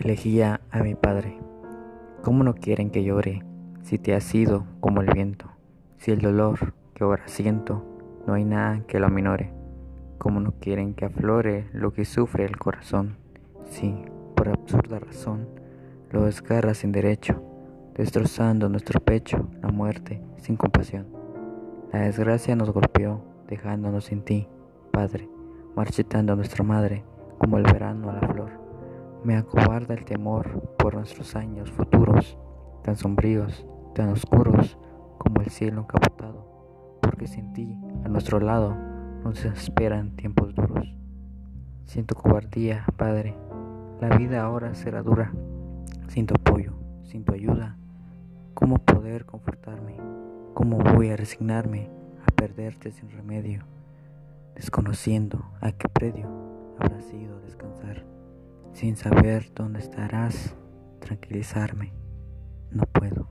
Elegía a mi padre. ¿Cómo no quieren que llore si te has ido como el viento? Si el dolor que ahora siento no hay nada que lo aminore. ¿Cómo no quieren que aflore lo que sufre el corazón? Si, por absurda razón, lo desgarra sin derecho, destrozando nuestro pecho la muerte sin compasión. La desgracia nos golpeó, dejándonos sin ti, Padre, marchitando a nuestra madre como el verano a la flor. Me acobarda el temor por nuestros años futuros, tan sombríos, tan oscuros como el cielo encapotado, porque sin ti, a nuestro lado, nos esperan tiempos duros. Siento cobardía, Padre, la vida ahora será dura, sin tu apoyo, sin tu ayuda. ¿Cómo poder confortarme? ¿Cómo voy a resignarme a perderte sin remedio, desconociendo a qué predio habrás ido a descansar? Sin saber dónde estarás, tranquilizarme, no puedo.